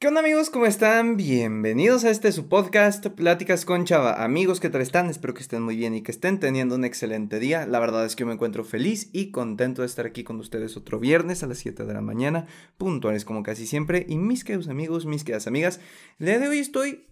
¿Qué onda amigos? ¿Cómo están? Bienvenidos a este su podcast, Pláticas con Chava. Amigos, ¿qué tal están? Espero que estén muy bien y que estén teniendo un excelente día. La verdad es que me encuentro feliz y contento de estar aquí con ustedes otro viernes a las 7 de la mañana, puntuales como casi siempre. Y mis queridos amigos, mis queridas amigas, el día de hoy estoy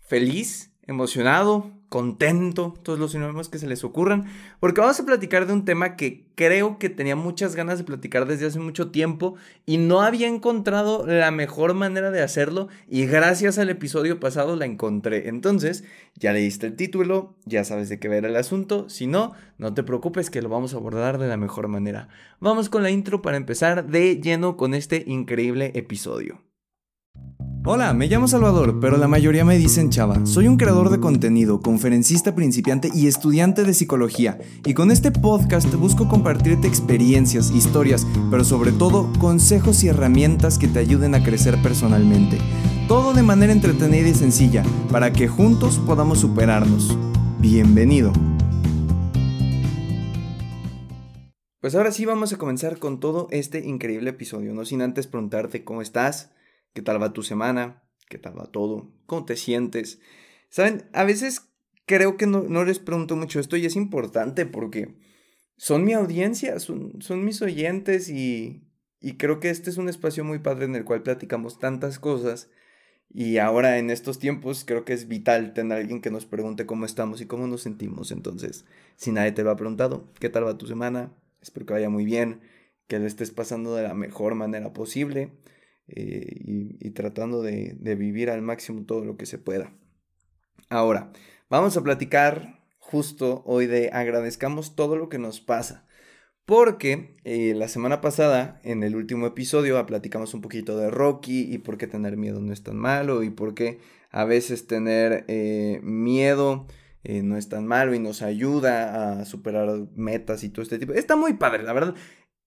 feliz, emocionado, contento, todos los sinónimos que se les ocurran, porque vamos a platicar de un tema que creo que tenía muchas ganas de platicar desde hace mucho tiempo y no había encontrado la mejor manera de hacerlo y gracias al episodio pasado la encontré. Entonces, ya leíste el título, ya sabes de qué ver el asunto, si no, no te preocupes que lo vamos a abordar de la mejor manera. Vamos con la intro para empezar de lleno con este increíble episodio. Hola, me llamo Salvador, pero la mayoría me dicen Chava. Soy un creador de contenido, conferencista principiante y estudiante de psicología. Y con este podcast busco compartirte experiencias, historias, pero sobre todo consejos y herramientas que te ayuden a crecer personalmente. Todo de manera entretenida y sencilla, para que juntos podamos superarnos. Bienvenido. Pues ahora sí vamos a comenzar con todo este increíble episodio, no sin antes preguntarte cómo estás ¿Qué tal va tu semana? ¿Qué tal va todo? ¿Cómo te sientes? Saben, a veces creo que no, les pregunto mucho esto y es importante porque son mi audiencia, son, mis oyentes y, y creo que este es un espacio muy padre en el cual platicamos tantas cosas. Y ahora en estos tiempos creo que es vital tener a alguien que nos pregunte cómo estamos y cómo nos sentimos. Entonces, si nadie te lo ha preguntado, ¿qué tal va tu semana? Espero que vaya muy bien, que le estés pasando de la mejor manera posible. Eh, y, tratando de, vivir al máximo todo lo que se pueda. Ahora, vamos a platicar justo hoy de agradezcamos todo lo que nos pasa. Porque eh, la semana pasada, en el último episodio, platicamos un poquito de Rocky y por qué tener miedo no es tan malo y por qué a veces tener eh, miedo no es tan malo y nos ayuda a superar metas y todo este tipo. Está muy padre, la verdad.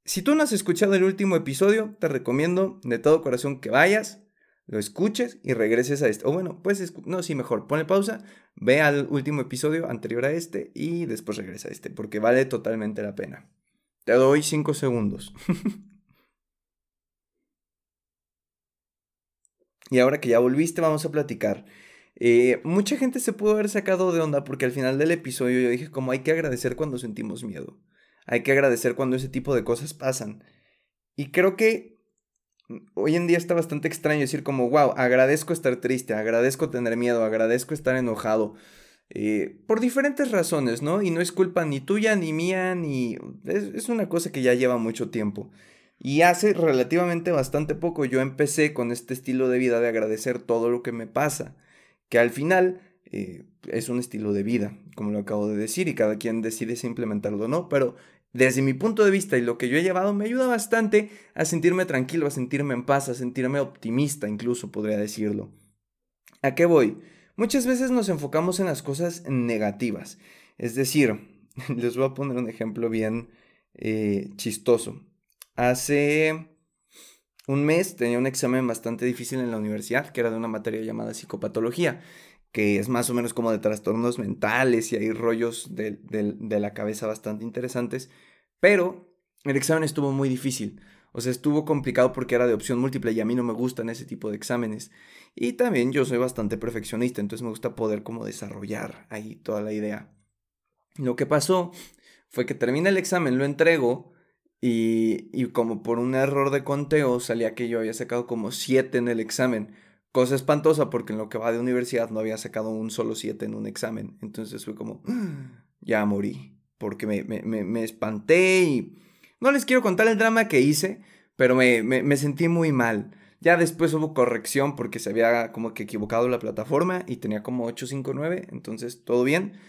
Si tú no has escuchado el último episodio, te recomiendo de todo corazón que vayas, lo escuches y regreses a este. O bueno, pues, no, sí, mejor, ponle pausa, ve al último episodio anterior a este y después regresa a este, porque vale totalmente la pena. Te doy 5 segundos. y ahora que ya volviste, vamos a platicar. Eh, mucha gente se pudo haber sacado de onda porque al final del episodio yo dije como hay que agradecer cuando sentimos miedo. Hay que agradecer cuando ese tipo de cosas pasan. Y creo que hoy en día está bastante extraño decir como, wow, agradezco estar triste, agradezco tener miedo, agradezco estar enojado. Eh, por diferentes razones, ¿no? Y no es culpa ni tuya, ni mía, ni... Es, una cosa que ya lleva mucho tiempo. Y hace relativamente bastante poco yo empecé con este estilo de vida de agradecer todo lo que me pasa. Que al final eh, es un estilo de vida, como lo acabo de decir, y cada quien decide si implementarlo o no, pero desde mi punto de vista y lo que yo he llevado me ayuda bastante a sentirme tranquilo, a sentirme en paz, a sentirme optimista incluso, podría decirlo. ¿A qué voy? Muchas veces nos enfocamos en las cosas negativas. Es decir, les voy a poner un ejemplo bien eh, chistoso. Hace un mes tenía un examen bastante difícil en la universidad, que era de una materia llamada psicopatología que es más o menos como de trastornos mentales y hay rollos de, la cabeza bastante interesantes, pero el examen estuvo muy difícil. O sea, estuvo complicado porque era de opción múltiple y a mí no me gustan ese tipo de exámenes. Y también yo soy bastante perfeccionista, entonces me gusta poder como desarrollar ahí toda la idea. Lo que pasó fue que termina el examen, lo entrego y, y como por un error de conteo salía que yo había sacado como 7 en el examen. Cosa espantosa porque en lo que va de universidad no había sacado un solo 7 en un examen. Entonces fue como, ah, ya morí. Porque me, me, me, espanté y... No les quiero contar el drama que hice, pero me, me sentí muy mal. Ya después hubo corrección porque se había como que equivocado la plataforma y tenía como 859, entonces todo bien.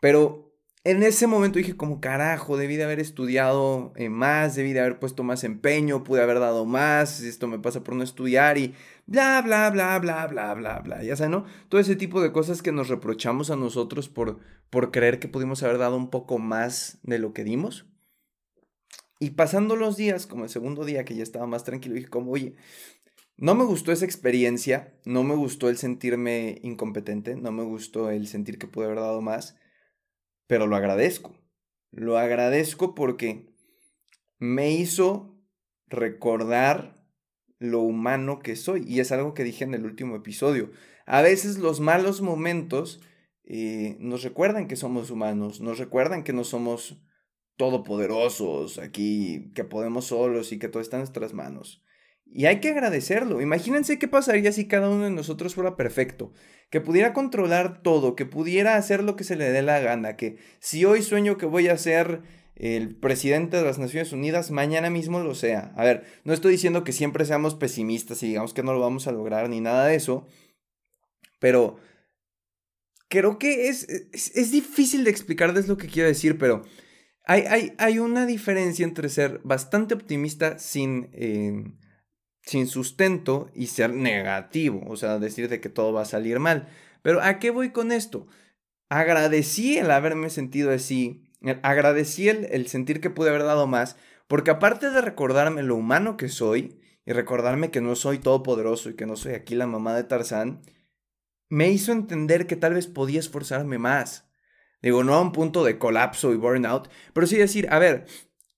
Pero en ese momento dije como carajo, debí de haber estudiado eh, más, debí de haber puesto más empeño, pude haber dado más, esto me pasa por no estudiar y bla, bla, bla, bla, bla, bla, bla, ya saben, ¿no? Todo ese tipo de cosas que nos reprochamos a nosotros por, por creer que pudimos haber dado un poco más de lo que dimos. Y pasando los días, como el segundo día que ya estaba más tranquilo, dije como, oye, no me gustó esa experiencia, no me gustó el sentirme incompetente, no me gustó el sentir que pude haber dado más pero lo agradezco. Lo agradezco porque me hizo recordar lo humano que soy. Y es algo que dije en el último episodio. A veces los malos momentos eh, nos recuerdan que somos humanos, nos recuerdan que no somos todopoderosos aquí, que podemos solos y que todo está en nuestras manos. Y hay que agradecerlo. Imagínense qué pasaría si cada uno de nosotros fuera perfecto, que pudiera controlar todo, que pudiera hacer lo que se le dé la gana, que si hoy sueño que voy a ser el presidente de las Naciones Unidas, mañana mismo lo sea. A ver, no estoy diciendo que siempre seamos pesimistas y digamos que no lo vamos a lograr ni nada de eso, pero creo que es, es, difícil de explicarles lo que quiero decir, pero hay, hay, hay una diferencia entre ser bastante optimista sin... Eh, sin sustento y ser negativo, o sea, decir de que todo va a salir mal. Pero ¿a qué voy con esto? Agradecí el haberme sentido así, agradecí el, sentir que pude haber dado más, porque aparte de recordarme lo humano que soy y recordarme que no soy todopoderoso y que no soy aquí la mamá de Tarzán, me hizo entender que tal vez podía esforzarme más. Digo, no a un punto de colapso y burnout, pero sí decir, a ver,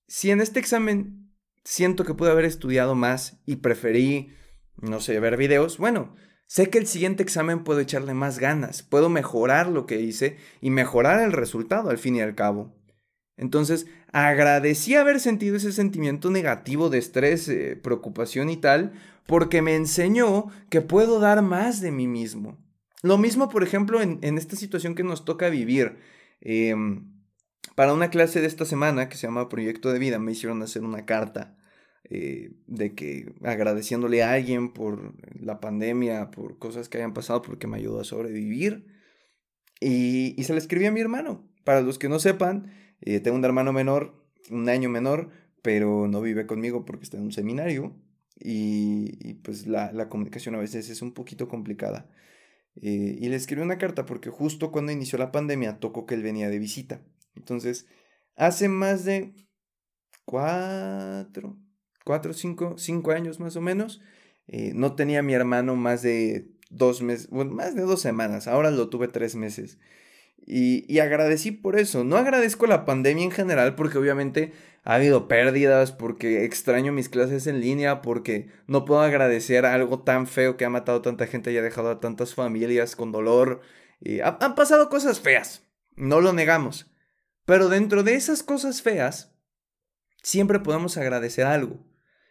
si en este examen siento que pude haber estudiado más y preferí, no sé, ver videos, bueno, sé que el siguiente examen puedo echarle más ganas, puedo mejorar lo que hice y mejorar el resultado al fin y al cabo. Entonces, agradecí haber sentido ese sentimiento negativo de estrés, eh, preocupación y tal, porque me enseñó que puedo dar más de mí mismo. Lo mismo, por ejemplo, en, esta situación que nos toca vivir. Em, para una clase de esta semana que se llama Proyecto de Vida me hicieron hacer una carta eh, de que agradeciéndole a alguien por la pandemia, por cosas que hayan pasado, porque me ayudó a sobrevivir. Y, se la escribí a mi hermano. Para los que no sepan, eh, tengo un hermano menor, un año menor, pero no vive conmigo porque está en un seminario. Y, pues la, comunicación a veces es un poquito complicada. Eh, y le escribí una carta porque justo cuando inició la pandemia tocó que él venía de visita. Entonces, hace más de cuatro, cuatro, cinco, cinco años más o menos, eh, no tenía mi hermano más de dos más de dos semanas, ahora lo tuve tres meses. Y, y, agradecí por eso. No agradezco la pandemia en general porque obviamente ha habido pérdidas, porque extraño mis clases en línea, porque no puedo agradecer algo tan feo que ha matado a tanta gente y ha dejado a tantas familias con dolor. Y han pasado cosas feas, no lo negamos. Pero dentro de esas cosas feas, siempre podemos agradecer algo.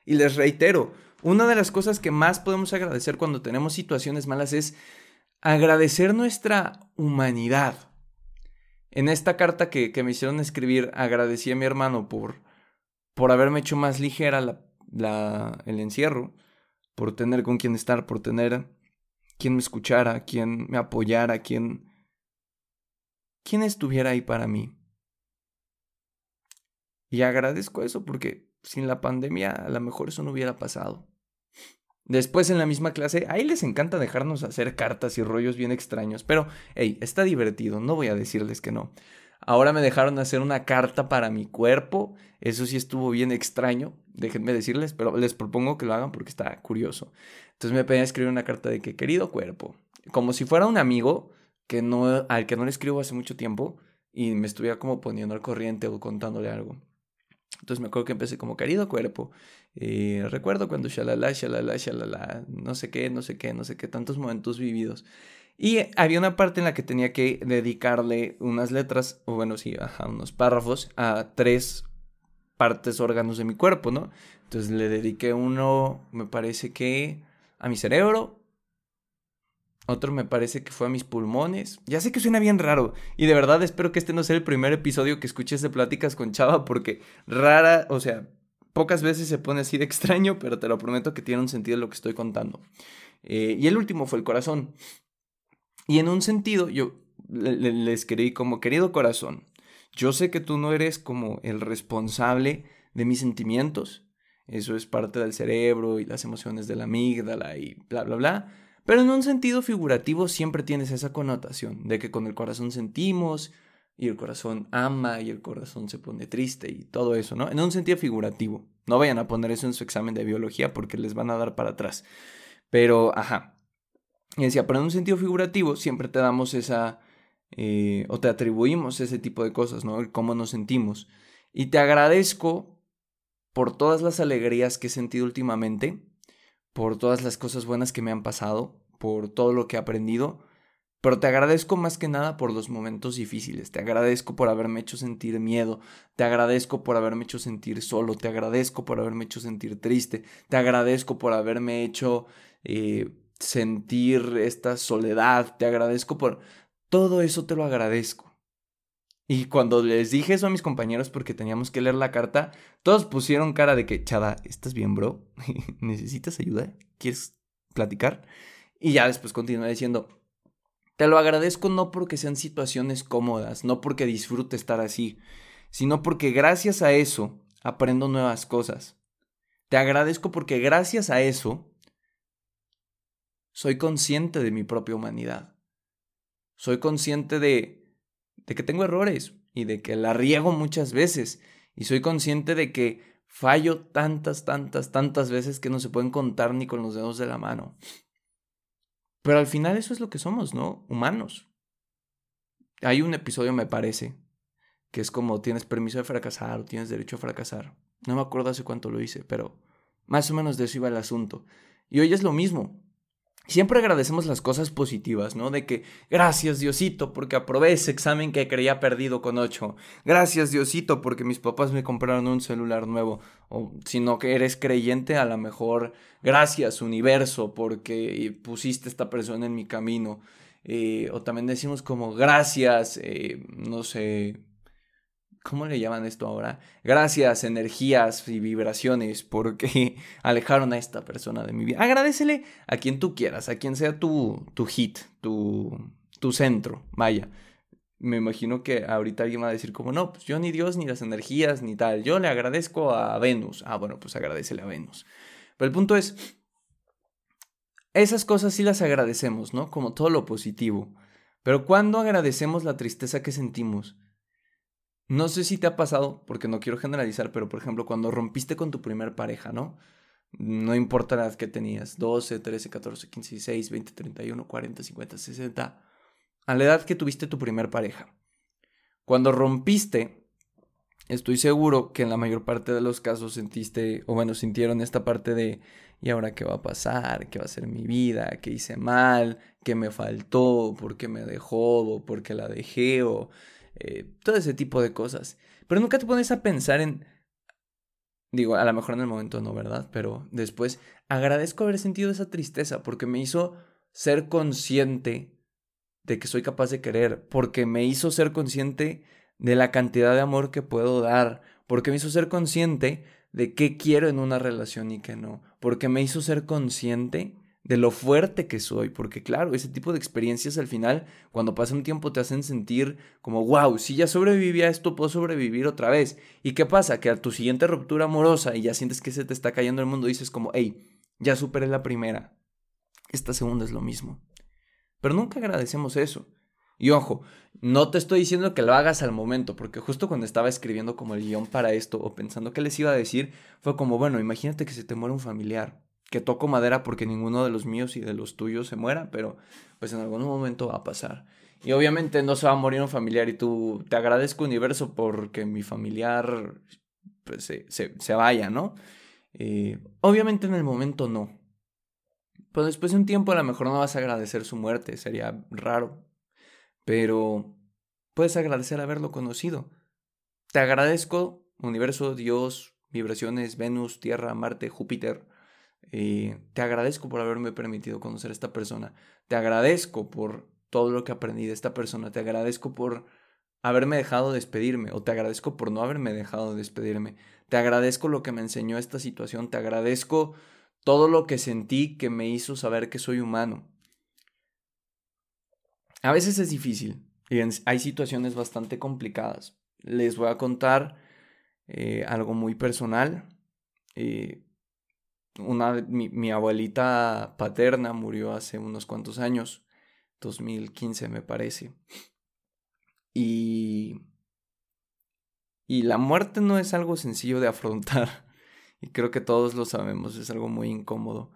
Y les reitero, una de las cosas que más podemos agradecer cuando tenemos situaciones malas es agradecer nuestra humanidad. En esta carta que, me hicieron escribir, agradecí a mi hermano por, por haberme hecho más ligera la, el encierro, por tener con quien estar, por tener quien me escuchara, quien me apoyara, quien, quien estuviera ahí para mí. Y agradezco eso porque sin la pandemia a lo mejor eso no hubiera pasado. Después en la misma clase, ahí les encanta dejarnos hacer cartas y rollos bien extraños, pero hey, está divertido, no voy a decirles que no. Ahora me dejaron hacer una carta para mi cuerpo, eso sí estuvo bien extraño, déjenme decirles, pero les propongo que lo hagan porque está curioso. Entonces me pedían escribir una carta de que querido cuerpo, como si fuera un amigo que no, al que no le escribo hace mucho tiempo y me estuviera como poniendo al corriente o contándole algo. Entonces me acuerdo que empecé como querido cuerpo. Eh, recuerdo cuando shalala, shalala, shalala, no sé qué, no sé qué, no sé qué, tantos momentos vividos. Y había una parte en la que tenía que dedicarle unas letras, o bueno, sí, ajá, unos párrafos a tres partes, órganos de mi cuerpo, ¿no? Entonces le dediqué uno, me parece que a mi cerebro, otro me parece que fue a mis pulmones. Ya sé que suena bien raro. Y de verdad espero que este no sea el primer episodio que escuches de pláticas con Chava. Porque rara, o sea, pocas veces se pone así de extraño. Pero te lo prometo que tiene un sentido lo que estoy contando. Eh, y el último fue el corazón. Y en un sentido yo le, escribí como querido corazón. Yo sé que tú no eres como el responsable de mis sentimientos. Eso es parte del cerebro y las emociones de la amígdala y bla, bla, bla. Pero en un sentido figurativo siempre tienes esa connotación de que con el corazón sentimos y el corazón ama y el corazón se pone triste y todo eso, ¿no? En un sentido figurativo. No vayan a poner eso en su examen de biología porque les van a dar para atrás. Pero, ajá. Y decía, pero en un sentido figurativo siempre te damos esa, eh, o te atribuimos ese tipo de cosas, ¿no? Cómo nos sentimos. Y te agradezco por todas las alegrías que he sentido últimamente por todas las cosas buenas que me han pasado, por todo lo que he aprendido, pero te agradezco más que nada por los momentos difíciles, te agradezco por haberme hecho sentir miedo, te agradezco por haberme hecho sentir solo, te agradezco por haberme hecho sentir triste, te agradezco por haberme hecho eh, sentir esta soledad, te agradezco por... Todo eso te lo agradezco. Y cuando les dije eso a mis compañeros porque teníamos que leer la carta, todos pusieron cara de que, Chada, ¿estás bien, bro? ¿Necesitas ayuda? ¿Quieres platicar? Y ya después continué diciendo, te lo agradezco no porque sean situaciones cómodas, no porque disfrute estar así, sino porque gracias a eso aprendo nuevas cosas. Te agradezco porque gracias a eso soy consciente de mi propia humanidad. Soy consciente de de que tengo errores y de que la riego muchas veces y soy consciente de que fallo tantas, tantas, tantas veces que no se pueden contar ni con los dedos de la mano. Pero al final eso es lo que somos, ¿no? Humanos. Hay un episodio, me parece, que es como tienes permiso de fracasar o tienes derecho a fracasar. No me acuerdo hace cuánto lo hice, pero más o menos de eso iba el asunto. Y hoy es lo mismo. Siempre agradecemos las cosas positivas, ¿no? De que gracias Diosito porque aprobé ese examen que creía perdido con 8. Gracias Diosito porque mis papás me compraron un celular nuevo. O si no que eres creyente, a lo mejor gracias universo porque pusiste esta persona en mi camino. Eh, o también decimos como gracias, eh, no sé, ¿Cómo le llaman esto ahora? Gracias, energías y vibraciones, porque alejaron a esta persona de mi vida. Agradecele a quien tú quieras, a quien sea tu, tu hit, tu, tu centro, vaya. Me imagino que ahorita alguien va a decir como, no, pues yo ni Dios, ni las energías, ni tal. Yo le agradezco a Venus. Ah, bueno, pues agradecele a Venus. Pero el punto es, esas cosas sí las agradecemos, ¿no? Como todo lo positivo. Pero cuando agradecemos la tristeza que sentimos, no sé si te ha pasado, porque no quiero generalizar, pero por ejemplo, cuando rompiste con tu primer pareja, ¿no? No importa la edad que tenías, 12, 13, 14, 15, 16, 20, 31, 40, 50, 60, a la edad que tuviste tu primer pareja. Cuando rompiste, estoy seguro que en la mayor parte de los casos sentiste, o bueno, sintieron esta parte de, ¿y ahora qué va a pasar? ¿Qué va a ser mi vida? ¿Qué hice mal? ¿Qué me faltó? ¿Por qué me dejó? ¿O por qué la dejé? ¿O eh, todo ese tipo de cosas. Pero nunca te pones a pensar en, digo, a lo mejor en el momento no, ¿verdad? Pero después agradezco haber sentido esa tristeza porque me hizo ser consciente de que soy capaz de querer, porque me hizo ser consciente de la cantidad de amor que puedo dar, porque me hizo ser consciente de qué quiero en una relación y qué no, porque me hizo ser consciente de lo fuerte que soy, porque claro, ese tipo de experiencias al final, cuando pasa un tiempo, te hacen sentir como, wow, si ya sobreviví a esto, puedo sobrevivir otra vez. ¿Y qué pasa? Que a tu siguiente ruptura amorosa y ya sientes que se te está cayendo el mundo, dices como, hey, ya superé la primera, esta segunda es lo mismo. Pero nunca agradecemos eso. Y ojo, no te estoy diciendo que lo hagas al momento, porque justo cuando estaba escribiendo como el guion para esto o pensando qué les iba a decir, fue como, bueno, imagínate que se te muere un familiar que toco madera porque ninguno de los míos y de los tuyos se muera, pero pues en algún momento va a pasar. Y obviamente no se va a morir un familiar y tú te agradezco universo porque mi familiar pues, se, vaya, ¿no? Eh, obviamente en el momento no. Pero después de un tiempo a lo mejor no vas a agradecer su muerte, sería raro. Pero puedes agradecer haberlo conocido. Te agradezco, universo, Dios, vibraciones, Venus, Tierra, Marte, Júpiter, eh, te agradezco por haberme permitido conocer a esta persona. Te agradezco por todo lo que aprendí de esta persona. Te agradezco por haberme dejado despedirme o te agradezco por no haberme dejado despedirme. Te agradezco lo que me enseñó esta situación. Te agradezco todo lo que sentí que me hizo saber que soy humano. A veces es difícil y hay situaciones bastante complicadas. Les voy a contar eh, algo muy personal. Eh, una, mi, mi abuelita paterna murió hace unos cuantos años, 2015 me parece. Y, y la muerte no es algo sencillo de afrontar. Y creo que todos lo sabemos, es algo muy incómodo.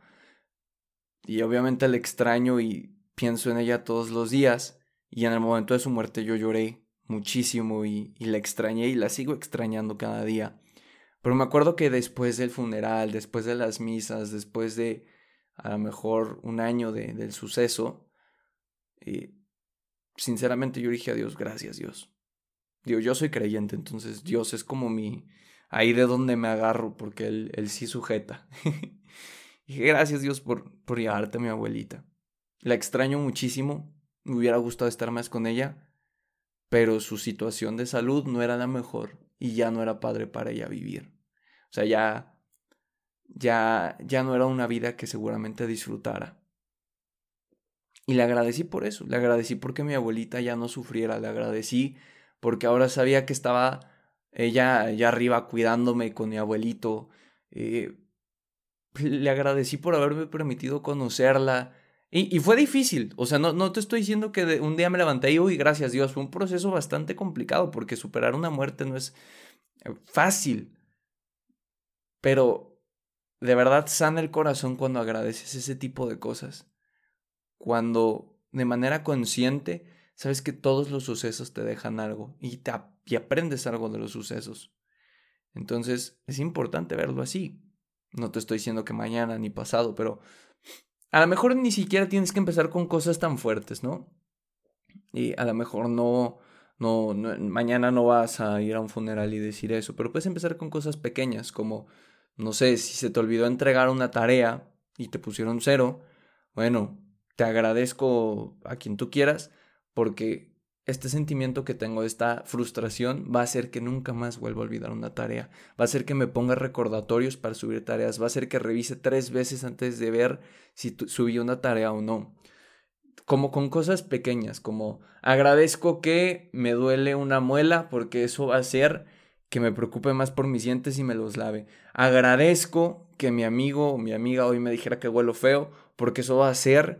Y obviamente la extraño y pienso en ella todos los días. Y en el momento de su muerte yo lloré muchísimo y, y la extrañé y la sigo extrañando cada día. Pero me acuerdo que después del funeral, después de las misas, después de a lo mejor un año del suceso, y sinceramente yo dije a Dios, gracias Dios. Digo, yo soy creyente, entonces Dios es como mi, ahí de donde me agarro, porque Él, él sí sujeta. dije, gracias Dios por, por llevarte a mi abuelita. La extraño muchísimo, me hubiera gustado estar más con ella, pero su situación de salud no era la mejor y ya no era padre para ella vivir. Sea, ya, ya, ya no era una vida que seguramente disfrutara. Y le agradecí por eso, le agradecí porque mi abuelita ya no sufriera, le agradecí porque ahora sabía que estaba ella allá arriba cuidándome con mi abuelito. Eh, le agradecí por haberme permitido conocerla. Y, fue difícil, o sea, no, no te estoy diciendo que un día me levanté y, uy, gracias Dios, fue un proceso bastante complicado porque superar una muerte no es fácil. Pero de verdad sana el corazón cuando agradeces ese tipo de cosas. Cuando de manera consciente sabes que todos los sucesos te dejan algo y, te, y aprendes algo de los sucesos. Entonces es importante verlo así. No te estoy diciendo que mañana ni pasado, pero a lo mejor ni siquiera tienes que empezar con cosas tan fuertes, ¿no? Y a lo mejor no, no, mañana no vas a ir a un funeral y decir eso, pero puedes empezar con cosas pequeñas, como, no sé, si se te olvidó entregar una tarea y te pusieron cero, bueno, te agradezco a quien tú quieras, porque este sentimiento que tengo, esta frustración, va a hacer que nunca más vuelva a olvidar una tarea. Va a hacer que me ponga recordatorios para subir tareas. Va a hacer que revise tres veces antes de ver si subí una tarea o no. Como con cosas pequeñas, como agradezco que me duele una muela porque eso va a hacer que me preocupe más por mis dientes y me los lave. Agradezco que mi amigo o mi amiga hoy me dijera que huelo feo porque eso va a hacer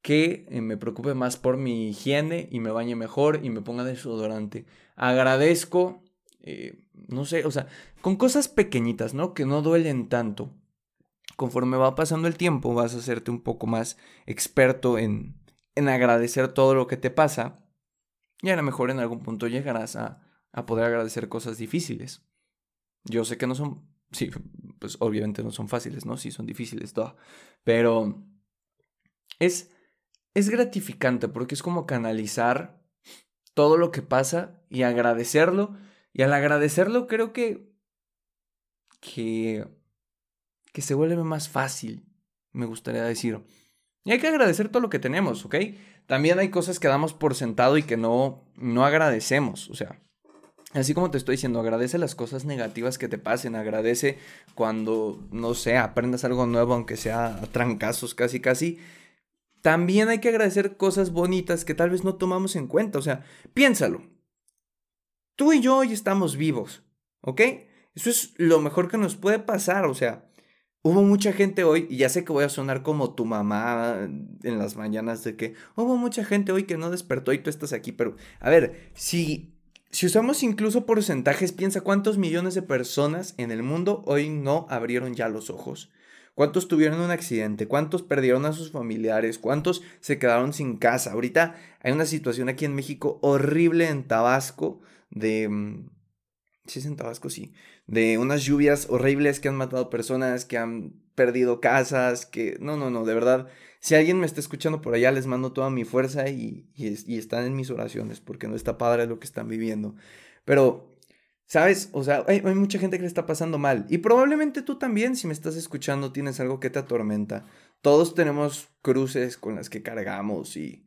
que eh, me preocupe más por mi higiene y me bañe mejor y me ponga desodorante. Agradezco, eh, no sé, o sea, con cosas pequeñitas, ¿no? Que no duelen tanto. Conforme va pasando el tiempo, vas a hacerte un poco más experto en, en agradecer todo lo que te pasa. Y a lo mejor en algún punto llegarás a, a poder agradecer cosas difíciles. Yo sé que no son, sí, pues obviamente no son fáciles, ¿no? Sí son difíciles, todo. Pero es es gratificante porque es como canalizar todo lo que pasa y agradecerlo. Y al agradecerlo creo que, que, que se vuelve más fácil, me gustaría decir. Y hay que agradecer todo lo que tenemos, ¿ok? También hay cosas que damos por sentado y que no, no agradecemos. O sea, así como te estoy diciendo, agradece las cosas negativas que te pasen, agradece cuando, no sé, aprendas algo nuevo, aunque sea a trancazos casi, casi también hay que agradecer cosas bonitas que tal vez no tomamos en cuenta. O sea, piénsalo. Tú y yo hoy estamos vivos, ¿ok? Eso es lo mejor que nos puede pasar. O sea, hubo mucha gente hoy, y ya sé que voy a sonar como tu mamá en las mañanas de que hubo mucha gente hoy que no despertó y tú estás aquí, pero a ver, si... Si usamos incluso porcentajes, piensa cuántos millones de personas en el mundo hoy no abrieron ya los ojos. ¿Cuántos tuvieron un accidente? ¿Cuántos perdieron a sus familiares? ¿Cuántos se quedaron sin casa? Ahorita hay una situación aquí en México horrible en Tabasco de... Mm, sí es en Tabasco, sí. De unas lluvias horribles que han matado personas, que han perdido casas, que... No, no, no, de verdad. Si alguien me está escuchando por allá, les mando toda mi fuerza y, y están en mis oraciones, porque no está padre lo que están viviendo. Pero ¿Sabes? O sea, hay, mucha gente que le está pasando mal. Y probablemente tú también, si me estás escuchando, tienes algo que te atormenta. Todos tenemos cruces con las que cargamos y,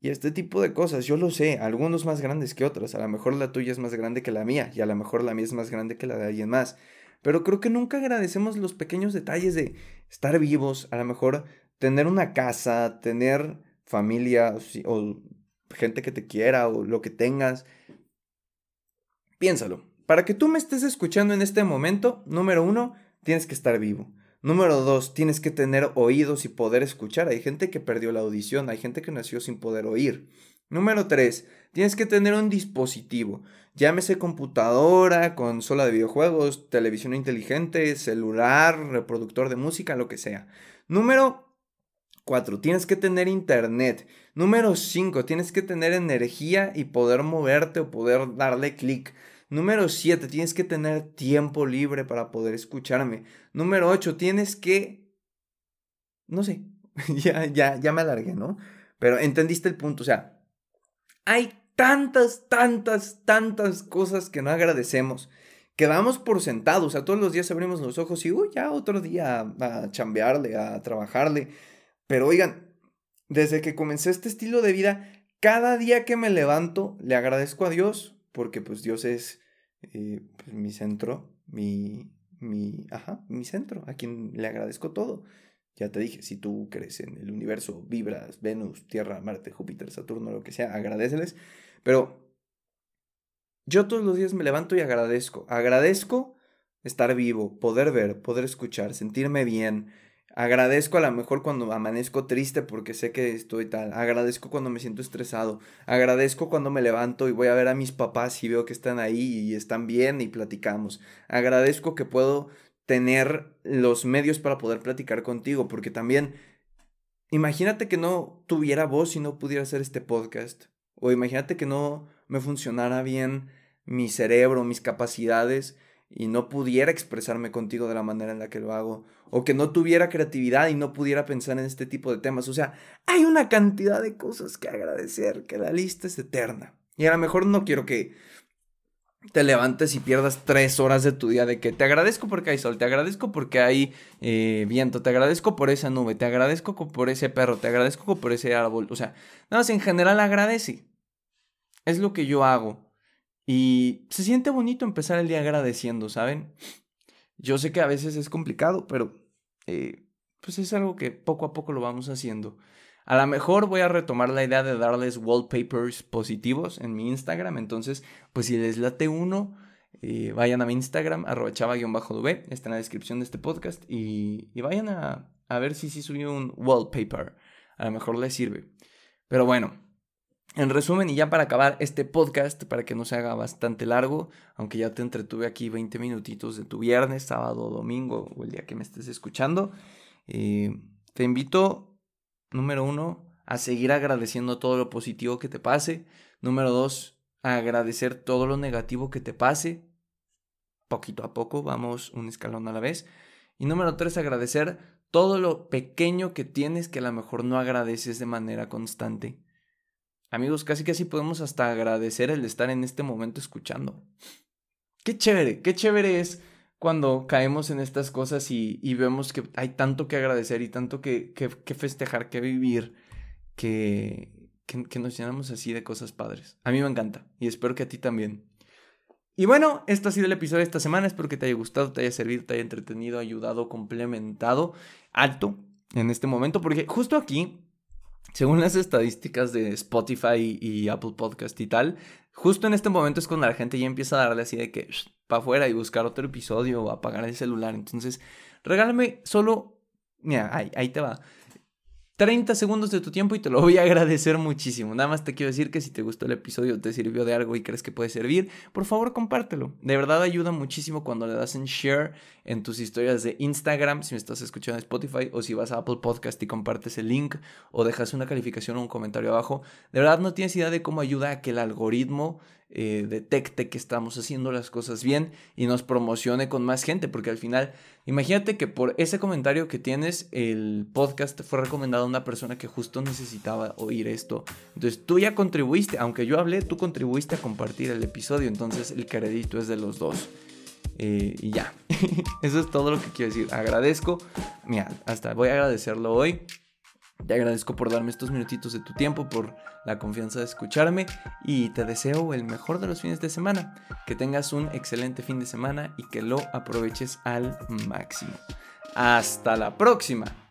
y este tipo de cosas. Yo lo sé, algunos más grandes que otros. A lo mejor la tuya es más grande que la mía y a lo mejor la mía es más grande que la de alguien más. Pero creo que nunca agradecemos los pequeños detalles de estar vivos, a lo mejor tener una casa, tener familia o gente que te quiera o lo que tengas. Piénsalo. Para que tú me estés escuchando en este momento, número uno, tienes que estar vivo. Número dos, tienes que tener oídos y poder escuchar. Hay gente que perdió la audición, hay gente que nació sin poder oír. Número tres, tienes que tener un dispositivo. Llámese computadora, consola de videojuegos, televisión inteligente, celular, reproductor de música, lo que sea. Número 4. Tienes que tener internet. Número 5. Tienes que tener energía y poder moverte o poder darle clic. Número 7, tienes que tener tiempo libre para poder escucharme. Número 8, tienes que no sé, ya, ya, ya me alargué, ¿no? Pero entendiste el punto, o sea, hay tantas, tantas, tantas cosas que no agradecemos, que damos por sentado, o sea, todos los días abrimos los ojos y, uy, ya otro día a chambearle, a trabajarle, pero oigan, desde que comencé este estilo de vida, cada día que me levanto, le agradezco a Dios, porque pues Dios es eh, pues, mi centro, mi, mi, ajá, mi centro, a quien le agradezco todo. Ya te dije, si tú crees en el universo, vibras, Venus, Tierra, Marte, Júpiter, Saturno, lo que sea, agradeceles. Pero yo todos los días me levanto y agradezco. Agradezco estar vivo, poder ver, poder escuchar, sentirme bien, Agradezco a lo mejor cuando amanezco triste porque sé que estoy tal. Agradezco cuando me siento estresado. Agradezco cuando me levanto y voy a ver a mis papás y veo que están ahí y están bien y platicamos. Agradezco que puedo tener los medios para poder platicar contigo porque también imagínate que no tuviera voz y no pudiera hacer este podcast. O imagínate que no me funcionara bien mi cerebro, mis capacidades y no pudiera expresarme contigo de la manera en la que lo hago, o que no tuviera creatividad y no pudiera pensar en este tipo de temas. O sea, hay una cantidad de cosas que agradecer, que la lista es eterna. Y a lo mejor no quiero que te levantes y pierdas tres horas de tu día de que te agradezco porque hay sol, te agradezco porque hay eh, viento, te agradezco por esa nube, te agradezco por ese perro, te agradezco por ese árbol. O sea, nada más en general agradece. Es lo que yo hago. Y se siente bonito empezar el día agradeciendo, ¿saben? Yo sé que a veces es complicado, pero eh, pues es algo que poco a poco lo vamos haciendo. A lo mejor voy a retomar la idea de darles wallpapers positivos en mi Instagram. Entonces, pues si les late uno, eh, vayan a mi Instagram, arroba chava-v, está en la descripción de este podcast. Y, y vayan a, a, ver si sí subí un wallpaper. A lo mejor les sirve. Pero bueno, en resumen, y ya para acabar este podcast, para que no se haga bastante largo, aunque ya te entretuve aquí 20 minutitos de tu viernes, sábado, domingo o el día que me estés escuchando, eh, te invito, número uno, a seguir agradeciendo todo lo positivo que te pase. Número dos, a agradecer todo lo negativo que te pase. Poquito a poco, vamos un escalón a la vez. Y número tres, agradecer todo lo pequeño que tienes que a lo mejor no agradeces de manera constante. Amigos, casi casi podemos hasta agradecer el estar en este momento escuchando. Qué chévere, qué chévere es cuando caemos en estas cosas y, vemos que hay tanto que agradecer y tanto que, festejar, que vivir, que, que, nos llenamos así de cosas padres. A mí me encanta y espero que a ti también. Y bueno, esto ha sido el episodio de esta semana. Espero que te haya gustado, te haya servido, te haya entretenido, ayudado, complementado alto en este momento, porque justo aquí según las estadísticas de Spotify y Apple Podcast y tal, justo en este momento es cuando la gente ya empieza a darle así de que para afuera y buscar otro episodio o apagar el celular. Entonces, regálame solo, mira, ahí, ahí te va. 30 segundos de tu tiempo y te lo voy a agradecer muchísimo. Nada más te quiero decir que si te gustó el episodio, te sirvió de algo y crees que puede servir, por favor compártelo. De verdad ayuda muchísimo cuando le das en share en tus historias de Instagram, si me estás escuchando en Spotify o si vas a Apple Podcast y compartes el link o dejas una calificación o un comentario abajo. De verdad no tienes idea de cómo ayuda a que el algoritmo eh, detecte que estamos haciendo las cosas bien y nos promocione con más gente, porque al final, imagínate que por ese comentario que tienes, el podcast fue recomendado a una persona que justo necesitaba oír esto. Entonces tú ya contribuiste, aunque yo hablé, tú contribuiste a compartir el episodio, entonces el crédito es de los dos. Eh, y ya, eso es todo lo que quiero decir. Agradezco, mira, hasta voy a agradecerlo hoy. Te agradezco por darme estos minutitos de tu tiempo, por la confianza de escucharme y te deseo el mejor de los fines de semana. Que tengas un excelente fin de semana y que lo aproveches al máximo. Hasta la próxima.